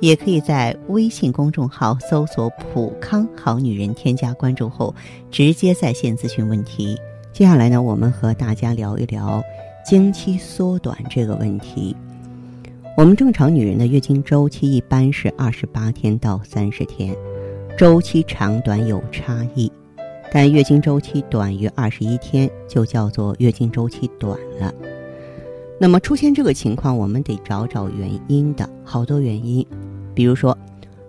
也可以在微信公众号搜索“普康好女人”，添加关注后直接在线咨询问题。接下来呢，我们和大家聊一聊经期缩短这个问题。我们正常女人的月经周期一般是二十八天到三十天，周期长短有差异，但月经周期短于二十一天就叫做月经周期短了。那么出现这个情况，我们得找找原因的，好多原因。比如说，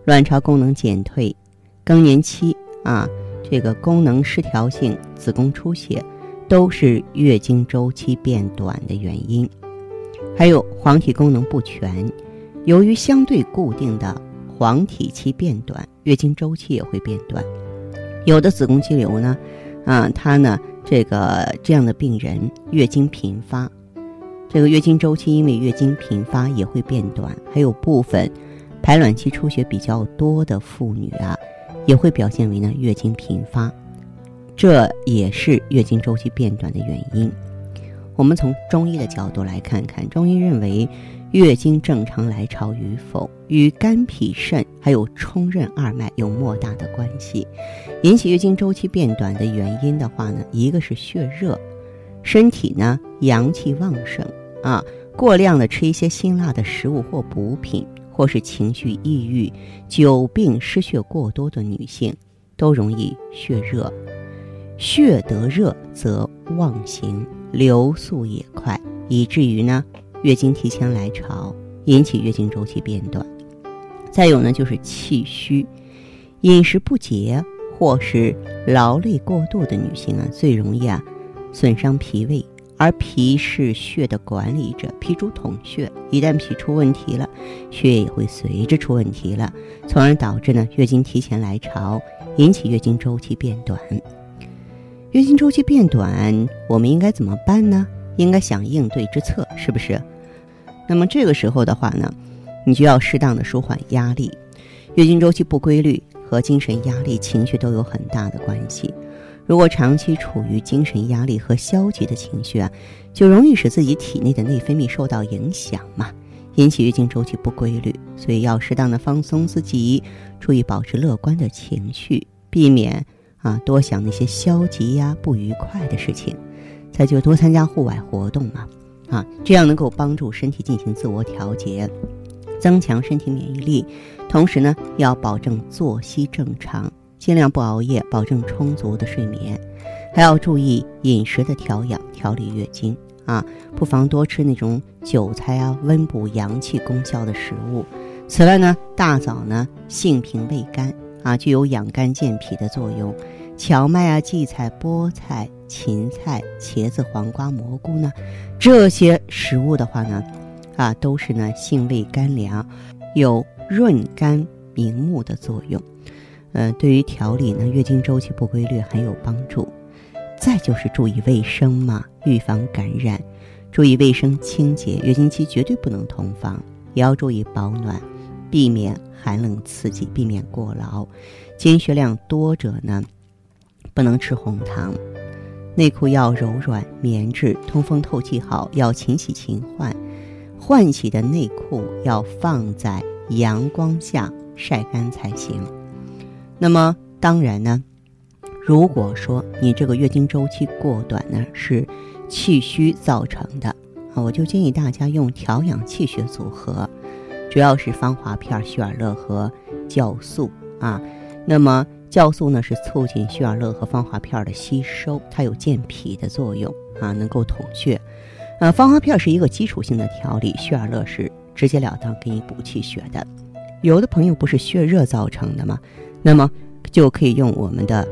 卵巢功能减退、更年期啊，这个功能失调性子宫出血，都是月经周期变短的原因。还有黄体功能不全，由于相对固定的黄体期变短，月经周期也会变短。有的子宫肌瘤呢，啊，它呢，这个这样的病人月经频发，这个月经周期因为月经频发也会变短。还有部分。排卵期出血比较多的妇女啊，也会表现为呢月经频发，这也是月经周期变短的原因。我们从中医的角度来看看，中医认为月经正常来潮与否与肝脾肾还有冲任二脉有莫大的关系。引起月经周期变短的原因的话呢，一个是血热，身体呢阳气旺盛啊，过量的吃一些辛辣的食物或补品。或是情绪抑郁、久病失血过多的女性，都容易血热。血得热则妄行，流速也快，以至于呢月经提前来潮，引起月经周期变短。再有呢就是气虚，饮食不节或是劳累过度的女性啊，最容易啊损伤脾胃。而脾是血的管理者，脾主统血，一旦脾出问题了，血液也会随之出问题了，从而导致呢月经提前来潮，引起月经周期变短。月经周期变短，我们应该怎么办呢？应该想应对之策，是不是？那么这个时候的话呢，你就要适当的舒缓压力。月经周期不规律和精神压力、情绪都有很大的关系。如果长期处于精神压力和消极的情绪啊，就容易使自己体内的内分泌受到影响嘛，引起月经周期不规律。所以要适当的放松自己，注意保持乐观的情绪，避免啊多想那些消极呀、不愉快的事情。再就多参加户外活动嘛，啊，这样能够帮助身体进行自我调节，增强身体免疫力。同时呢，要保证作息正常。尽量不熬夜，保证充足的睡眠，还要注意饮食的调养，调理月经啊。不妨多吃那种韭菜啊，温补阳气功效的食物。此外呢，大枣呢性平味甘啊，具有养肝健脾的作用。荞麦啊、荠菜、菠菜、芹菜、茄子、黄瓜、蘑菇呢，这些食物的话呢，啊，都是呢性味甘凉，有润肝明目的作用。呃，对于调理呢月经周期不规律很有帮助。再就是注意卫生嘛，预防感染，注意卫生清洁。月经期绝对不能同房，也要注意保暖，避免寒冷刺激，避免过劳。经血量多者呢，不能吃红糖。内裤要柔软棉质，通风透气好，要勤洗勤换。换洗的内裤要放在阳光下晒干才行。那么当然呢，如果说你这个月经周期过短呢，是气虚造成的啊，我就建议大家用调养气血组合，主要是芳华片、血尔乐和酵素啊。那么酵素呢是促进血尔乐和芳华片的吸收，它有健脾的作用啊，能够统血。呃，芳华片是一个基础性的调理，血尔乐是直截了当给你补气血的。有的朋友不是血热造成的吗？那么就可以用我们的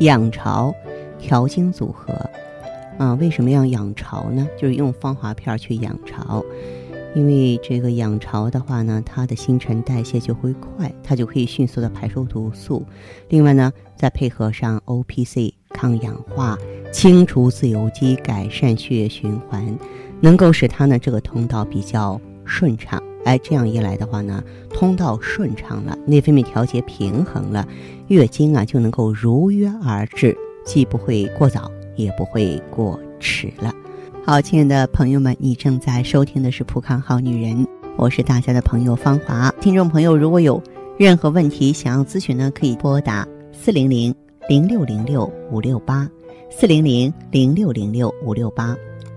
养巢调经组合啊？为什么要养巢呢？就是用芳华片去养巢，因为这个养巢的话呢，它的新陈代谢就会快，它就可以迅速的排出毒素。另外呢，再配合上 O P C 抗氧化、清除自由基、改善血液循环，能够使它呢这个通道比较顺畅。哎，这样一来的话呢，通道顺畅了，内分泌调节平衡了，月经啊就能够如约而至，既不会过早，也不会过迟了。好，亲爱的朋友们，你正在收听的是《普康好女人》，我是大家的朋友芳华。听众朋友，如果有任何问题想要咨询呢，可以拨打四零零零六零六五六八四零零零六零六五六八，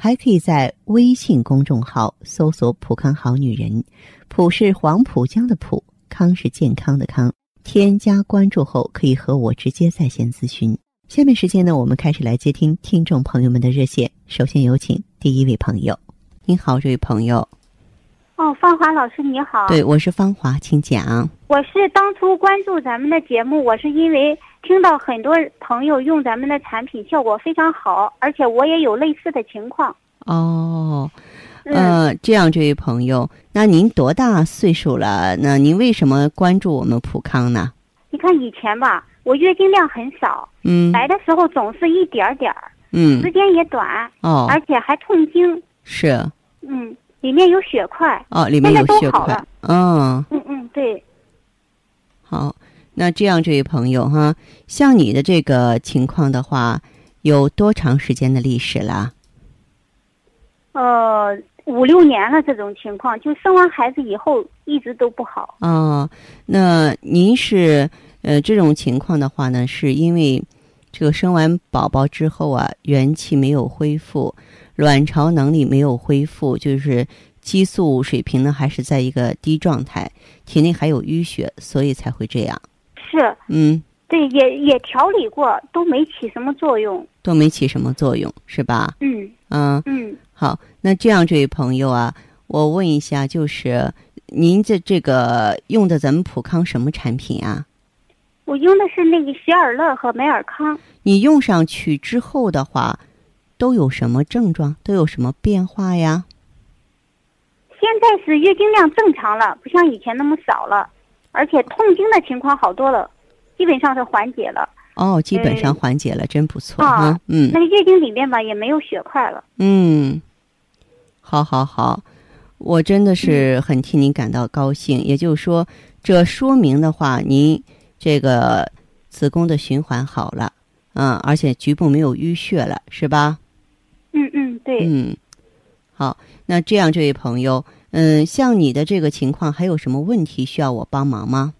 还可以在微信公众号搜索“普康好女人”，普是黄浦江的浦，康是健康的康。添加关注后，可以和我直接在线咨询。下面时间呢，我们开始来接听听众朋友们的热线。首先有请第一位朋友。您好，这位朋友。哦，芳华老师你好。对，我是芳华，请讲。我是当初关注咱们的节目，我是因为听到很多朋友用咱们的产品效果非常好，而且我也有类似的情况。哦，呃，这样，这位朋友，那您多大岁数了？那您为什么关注我们普康呢？你看以前吧。我月经量很少，嗯，来的时候总是一点点儿，嗯，时间也短，哦，而且还痛经，是，嗯，里面有血块，哦，里面有血块，嗯，嗯嗯，对，好，那这样这位朋友哈，像你的这个情况的话，有多长时间的历史了？呃，五六年了，这种情况就生完孩子以后一直都不好。哦，那您是？呃，这种情况的话呢，是因为这个生完宝宝之后啊，元气没有恢复，卵巢能力没有恢复，就是激素水平呢还是在一个低状态，体内还有淤血，所以才会这样。是，嗯，对，也也调理过，都没起什么作用，都没起什么作用，是吧？嗯嗯嗯。好，那这样，这位朋友啊，我问一下，就是您这这个用的咱们普康什么产品啊？我用的是那个喜尔乐和美尔康。你用上去之后的话，都有什么症状？都有什么变化呀？现在是月经量正常了，不像以前那么少了，而且痛经的情况好多了，基本上是缓解了。哦，基本上缓解了，真不错啊！嗯，那个月经里面吧也没有血块了。嗯，好，好，好，我真的是很替您感到高兴。也就是说，这说明的话，您。这个子宫的循环好了，嗯，而且局部没有淤血了，是吧？嗯嗯，对。嗯，好，那这样，这位朋友，嗯，像你的这个情况，还有什么问题需要我帮忙吗？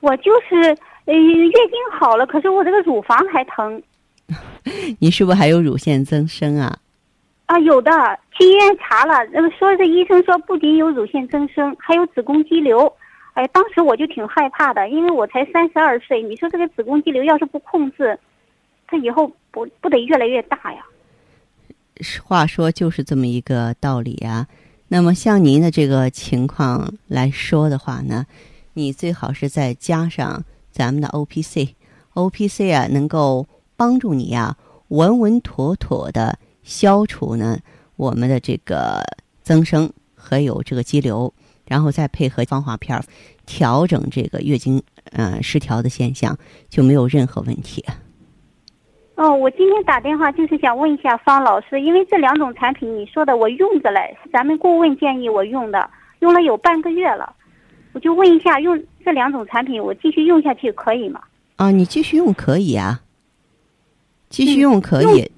我就是呃，月经好了，可是我这个乳房还疼。你是不是还有乳腺增生啊？啊，有的，去医院查了，那个说是医生说不仅有乳腺增生，还有子宫肌瘤。哎，当时我就挺害怕的，因为我才三十二岁。你说这个子宫肌瘤要是不控制，它以后不不得越来越大呀？话说就是这么一个道理啊。那么像您的这个情况来说的话呢，你最好是再加上咱们的 O P C，O P C 啊，能够帮助你啊稳稳妥妥的消除呢我们的这个增生和有这个肌瘤，然后再配合芳华片儿调整这个月经呃失调的现象，就没有任何问题。哦，我今天打电话就是想问一下方老师，因为这两种产品你说的我用着嘞，是咱们顾问建议我用的，用了有半个月了，我就问一下，用这两种产品我继续用下去可以吗？啊，你继续用可以啊，继续用可以，嗯，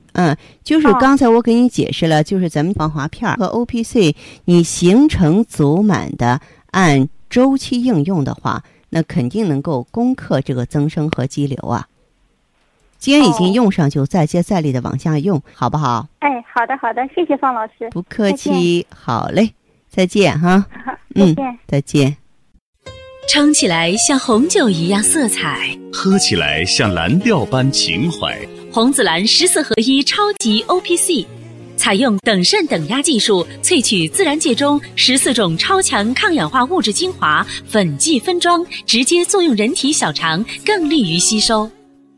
就是刚才我给你解释了，就是咱们防滑片和 O P C，你形成足满的按周期应用的话，那肯定能够攻克这个增生和肌瘤啊。既然已经用上，就再接再厉的往下用，好不好？哎，好的，好的，谢谢方老师。不客气，好嘞，再见哈。再见，再见。撑起来像红酒一样色彩，喝起来像蓝调般情怀。红紫蓝十四合一超级 O P C，采用等渗等压技术萃取自然界中十四种超强抗氧化物质精华，粉剂分装，直接作用人体小肠，更利于吸收。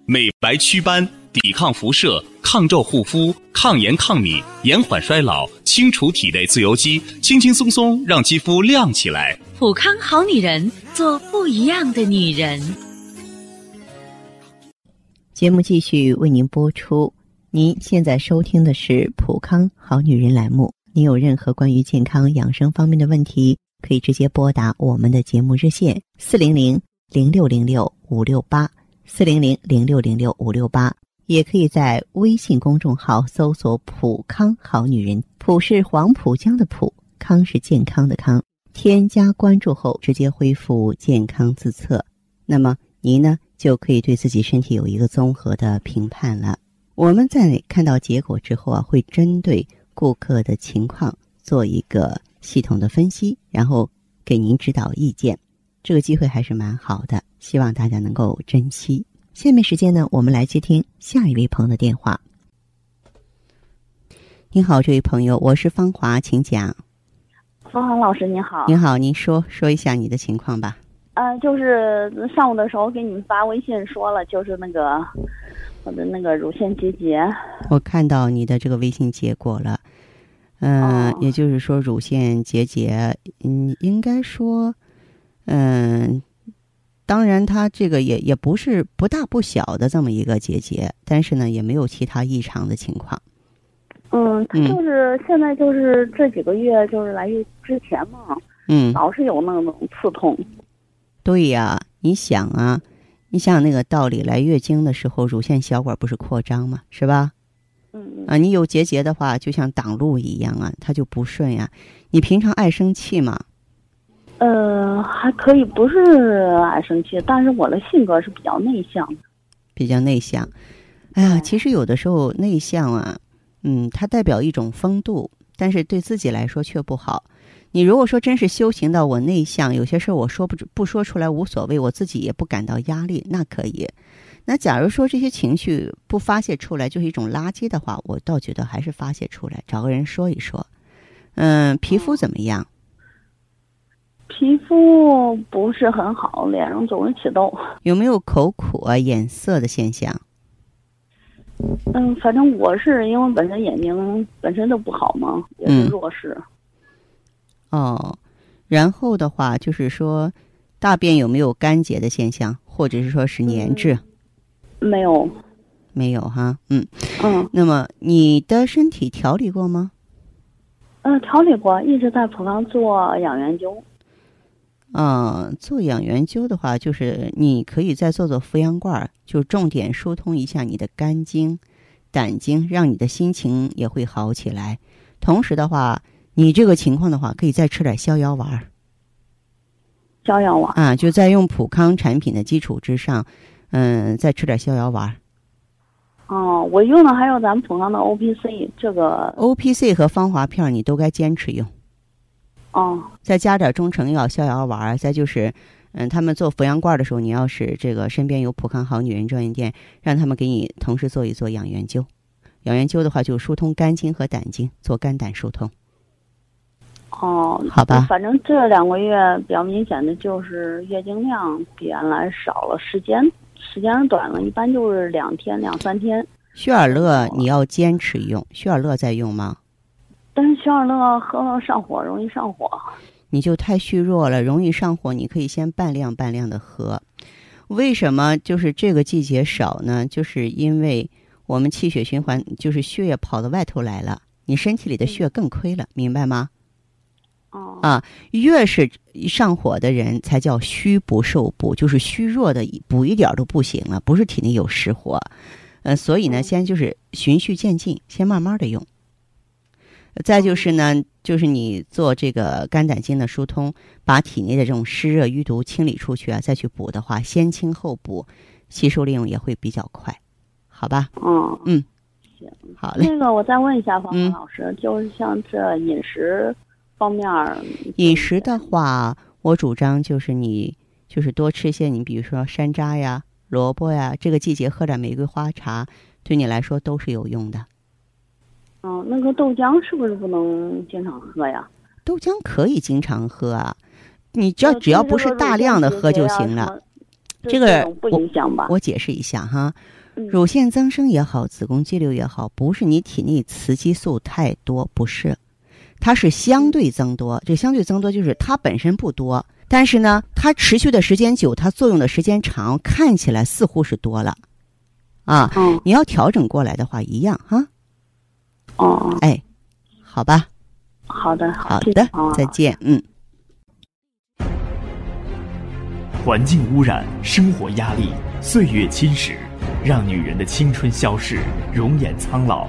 美白祛斑，抵抗辐射，抗皱护肤，抗炎抗敏，延缓衰老，清除体内自由基，轻轻松松让肌肤亮起来。普康好女人，做不一样的女人。节目继续为您播出。您现在收听的是普康好女人栏目。您有任何关于健康养生方面的问题，可以直接拨打我们的节目热线四零零零六零六五六八。四零零零六零六五六八，也可以在微信公众号搜索“普康好女人”，普是黄浦江的浦，康是健康的康。添加关注后，直接恢复健康自测，那么您呢就可以对自己身体有一个综合的评判了。我们在看到结果之后啊，会针对顾客的情况做一个系统的分析，然后给您指导意见。这个机会还是蛮好的。希望大家能够珍惜。下面时间呢，我们来接听下一位朋友的电话。您好，这位朋友，我是芳华，请讲。芳华老师您好。您好，您说说一下你的情况吧。呃，就是上午的时候给你们发微信说了，就是那个我的那个乳腺结节。我看到你的这个微信结果了。嗯，也就是说乳腺结节，嗯，应该说，嗯。当然，它这个也也不是不大不小的这么一个结节，但是呢，也没有其他异常的情况。嗯，就是现在就是这几个月，就是来月之前嘛，嗯，老是有那种刺痛。对呀，你想啊，你想那个道理，来月经的时候，乳腺小管不是扩张嘛，是吧？嗯啊，你有结节的话，就像挡路一样啊，它就不顺呀。你平常爱生气吗？呃，还可以，不是爱生气，但是我的性格是比较内向，比较内向。哎呀，其实有的时候内向啊，嗯，它代表一种风度，但是对自己来说却不好。你如果说真是修行到我内向，有些事儿我说不不说出来无所谓，我自己也不感到压力，那可以。那假如说这些情绪不发泄出来就是一种垃圾的话，我倒觉得还是发泄出来，找个人说一说。嗯，皮肤怎么样？皮肤不是很好，脸上总是起痘。有没有口苦啊、眼涩的现象？嗯，反正我是因为本身眼睛本身就不好嘛，也是弱视。哦，然后的话就是说，大便有没有干结的现象，或者是说是粘滞？没有，没有哈。嗯嗯。那么你的身体调理过吗？嗯，调理过，一直在普康做养元灸。嗯，做养元灸的话，就是你可以再做做扶阳罐，就重点疏通一下你的肝经、胆经，让你的心情也会好起来。同时的话，你这个情况的话，可以再吃点逍遥丸。逍遥丸啊，就在用普康产品的基础之上，嗯，再吃点逍遥丸。哦，我用的还有咱们普康的 O P C 这个 O P C 和芳华片，你都该坚持用。哦，再加点中成药、逍遥丸再就是，嗯，他们做扶阳罐的时候，你要是这个身边有普康好女人专营店，让他们给你同时做一做养元灸。养元灸的话，就疏通肝经和胆经，做肝胆疏通。哦，好吧。反正这两个月比较明显的就是月经量比原来少了，时间时间短了，一般就是两天两三天。血尔乐你要坚持用，血尔乐在用吗？但是血尔乐喝了上火，容易上火。你就太虚弱了，容易上火。你可以先半量半量的喝。为什么就是这个季节少呢？就是因为我们气血循环，就是血液跑到外头来了，你身体里的血更亏了，明白吗？哦啊，越是上火的人才叫虚不受补，就是虚弱的补一点都不行了，不是体内有实火。呃，所以呢，先就是循序渐进，先慢慢的用。再就是呢，就是你做这个肝胆经的疏通，把体内的这种湿热淤毒清理出去啊，再去补的话，先清后补，吸收利用也会比较快，好吧？嗯嗯，行，好嘞。那个我再问一下方老师，就是像这饮食方面儿，饮食的话，我主张就是你就是多吃些，你比如说山楂呀、萝卜呀，这个季节喝点玫瑰花茶，对你来说都是有用的。哦，那个豆浆是不是不能经常喝呀？豆浆可以经常喝啊，你只要只要不是大量的喝就行了。。这个不我影响吧？我解释一下哈，嗯乳腺增生也好，子宫肌瘤也好，不是你体内雌激素太多，不是，它是相对增多。这相对增多就是它本身不多，但是呢，它持续的时间久，它作用的时间长，看起来似乎是多了，啊，嗯你要调整过来的话，一样哈，哦，哎，好吧，好的好的再见，嗯。环境污染、生活压力、岁月侵蚀，让女人的青春消逝，容颜苍老。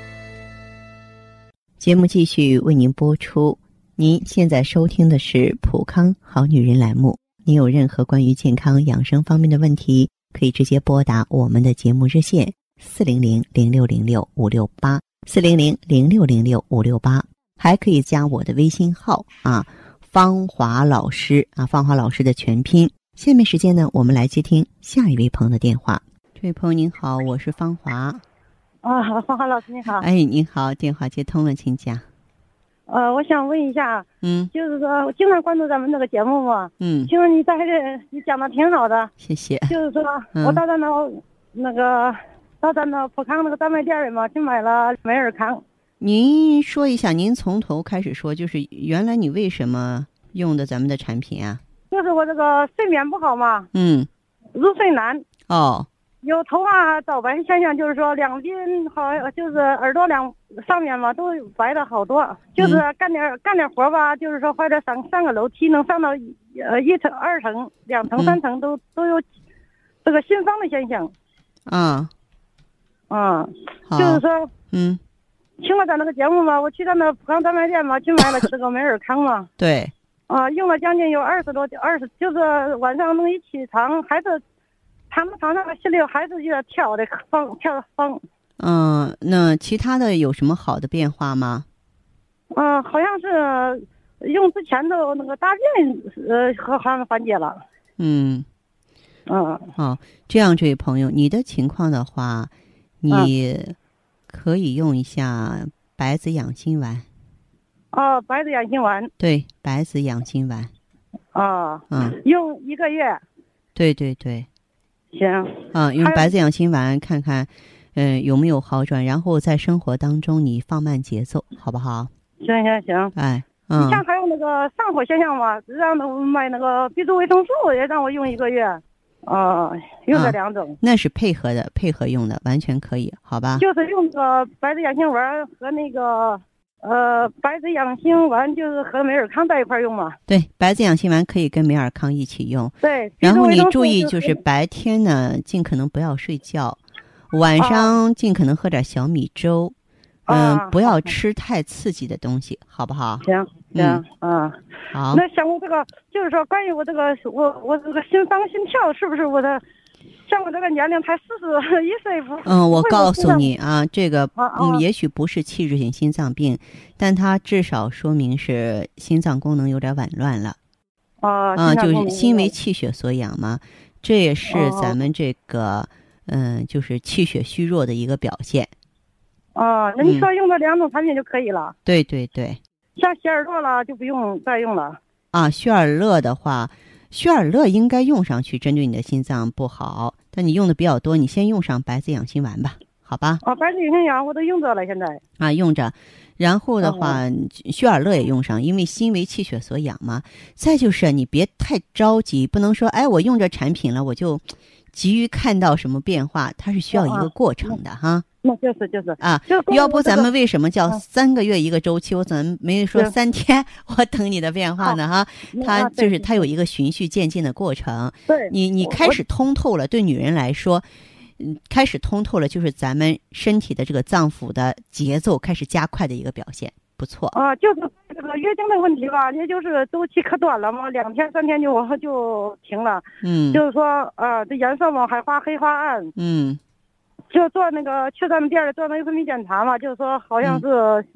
节目继续为您播出。您现在收听的是《普康好女人》栏目。您有任何关于健康养生方面的问题，可以直接拨打我们的节目热线四零零零六零六五六八四零零零六零六五六八，还可以加我的微信号啊，芳华老师啊，芳华老师的全拼。下面时间呢，我们来接听下一位朋友的电话。这位朋友您好，我是芳华。啊，芳华老师你好。哎，你好，电话接通了，请讲。呃，我想问一下，嗯就是说我经常关注咱们这个节目嘛，嗯，听说你在这你讲的挺好的，谢谢。就是说嗯我到咱那那个到咱那普康那个专卖店里嘛，去买了美尔康。您说一下，您从头开始说，就是原来你为什么用的咱们的产品啊？就是我这个睡眠不好嘛，嗯，入睡难，哦，有头发早白现象，就是说两边好，就是耳朵两上面嘛都白了好多，就是干点干点活吧，就是说或者上上个楼梯能上到呃一层、二层、两层、嗯。三层都都有这个心慌的现象，啊，啊，就是说嗯，听了咱那个节目嘛，我去咱那普康专卖店嘛，去买了这个美尔康嘛，对，啊，用了将近有二十多二十，就是晚上能一起床还是躺在床上心里还是有点跳的慌跳的慌。嗯，那其他的有什么好的变化吗？嗯，好像是用之前的那个大便，呃，好好像缓解了。嗯，嗯。好，这样，这位朋友，你的情况的话，你可以用一下白子养心丸，哦，白子养心丸。对，白子养心丸，啊，嗯，用一个月。对对对，行。啊，用白子养心丸看看，嗯、有没有好转，然后在生活当中你放慢节奏，好不好？行行行，哎，你嗯，像还有那个上火现象嘛，让那我买那个 B 族维生素也让我用一个月，啊，用这啊两种，那是配合的，配合用的，完全可以，好吧？就是用那个白子养心丸和那个呃白子养心丸，就是和美尔康在一块儿用嘛。对，白子养心丸可以跟美尔康一起用，对，然后你注意，就就是白天呢，尽可能不要睡觉，晚上尽可能喝点小米粥，嗯、啊不要吃太刺激的东西，好不好？行行嗯啊。好，那像我这个，就是说关于我这个，我我这个心脏心跳，是不是我的像我这个年龄才四十一岁，不嗯，我告诉你啊，这个嗯，也许不是器质性心脏病，但它至少说明是心脏功能有点紊乱了。啊啊，就是心为气血所养嘛，这也是哦咱们这个嗯，就是气血虚弱的一个表现。啊，那你嗯。说用这两种产品就可以了，对对对，像希尔乐了就不用再用了。啊，血尔乐的话，血尔乐应该用上去，针对你的心脏不好，但你用的比较多，你先用上白子养心丸吧，好吧？啊，白子养心丸我都用着了，现在。啊，用着。然后的哦话，血尔乐也用上，因为心为气血所养嘛。再就是你别太着急，不能说哎，我用这产品了，我就急于看到什么变化，它是需要一个啊过程的哈。那就是就是啊要不咱们为什么叫嗯三个月一个周期？我怎么没说三天我等你的变化呢？哈，它就是它有一个循序渐进的过程。对你你开始通透了，对女人来说，嗯，开始通透了，就是咱们身体的这个脏腑的节奏开始加快的一个表现，不错。啊，就是这个月经的问题吧，也就是周期可短了嘛，两天三天就就停了。嗯就是说，啊，这颜色嘛还发黑发暗，嗯就做那个去咱们店里做那个分泌检查嘛，就是说好像是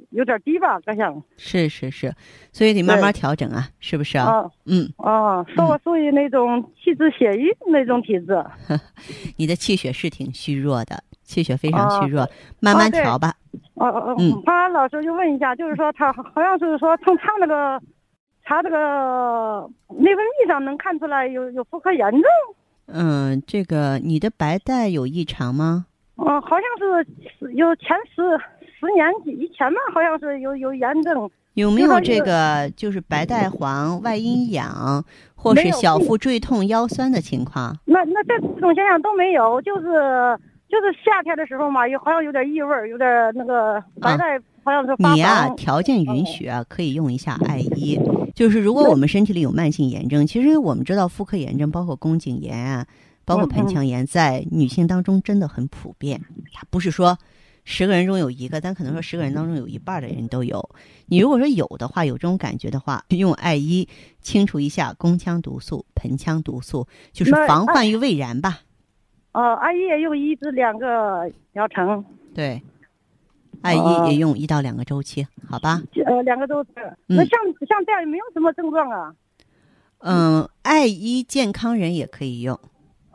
有点低吧，各项。是是是，所以得慢慢调整啊，是不是啊？啊嗯，啊，说我属于那种气滞血瘀那种体质。你的气血是挺虚弱的，气血非常虚啊弱，慢慢调吧。哦哦哦，嗯潘安老师就问一下，就是说他好像是说从他那个查这个内分泌上能看出来有有妇科炎症，嗯，这个你的白带有异常吗？嗯、好像是有前十十年以前吧，好像是有有炎症，有没有这个个就是白带黄、外阴痒，或是小腹坠痛、腰酸的情况？那那这种现象都没有，就是就是夏天的时候嘛，有好像有点异味儿，有点那个白带好像是发你呀、黄。条件允许啊，可以用一下艾依。就是如果我们身体里有慢性炎症，其实我们知道妇科炎症包括宫颈炎啊，包括盆腔炎，在女性当中真的很普遍。它不是说十个人中有一个，但可能说十个人当中有一半的人都有。你如果说有的话，有这种感觉的话，用艾依清除一下宫腔毒素、盆腔毒素，就是防患于未然吧。呃，阿姨也用一至两个疗程，对，艾依哦也用一到两个周期，好吧？呃，两个周期。嗯那像像这样也没有什么症状啊。嗯，艾依健康人也可以用。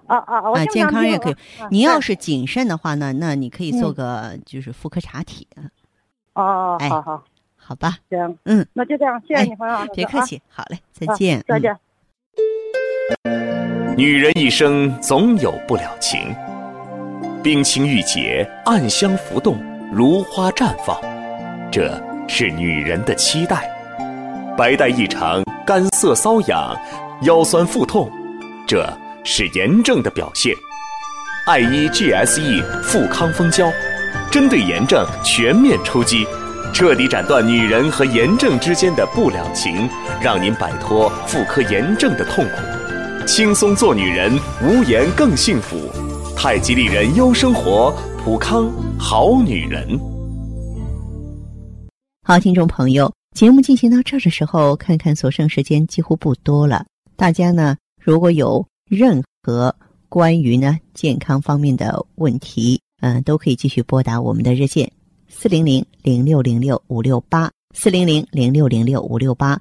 啊啊，我啊，健康人也可以啊。你要是谨慎的话呢，那你可以做嗯个就是妇科查体，哦，哎好好好吧？行，嗯，那就这样，谢谢哎你，黄老师，别客气，好嘞，再见，再见。女人一生总有不了情，冰清玉洁，暗香浮动，如花绽放，这是女人的期待。白带异常，干涩瘙痒，腰酸腹痛，这是炎症的表现。艾依 GSE 富康蜂胶，针对炎症全面出击，彻底斩断女人和炎症之间的不了情，让您摆脱妇科炎症的痛苦。轻松做女人，无言更幸福。太极丽人优生活，普康好女人。好，听众朋友，节目进行到这儿的时候，看看所剩时间几乎不多了。大家呢，如果有任何关于呢健康方面的问题，嗯、都可以继续拨打我们的热线四零零零六零六五六八四零零零六零六五六八，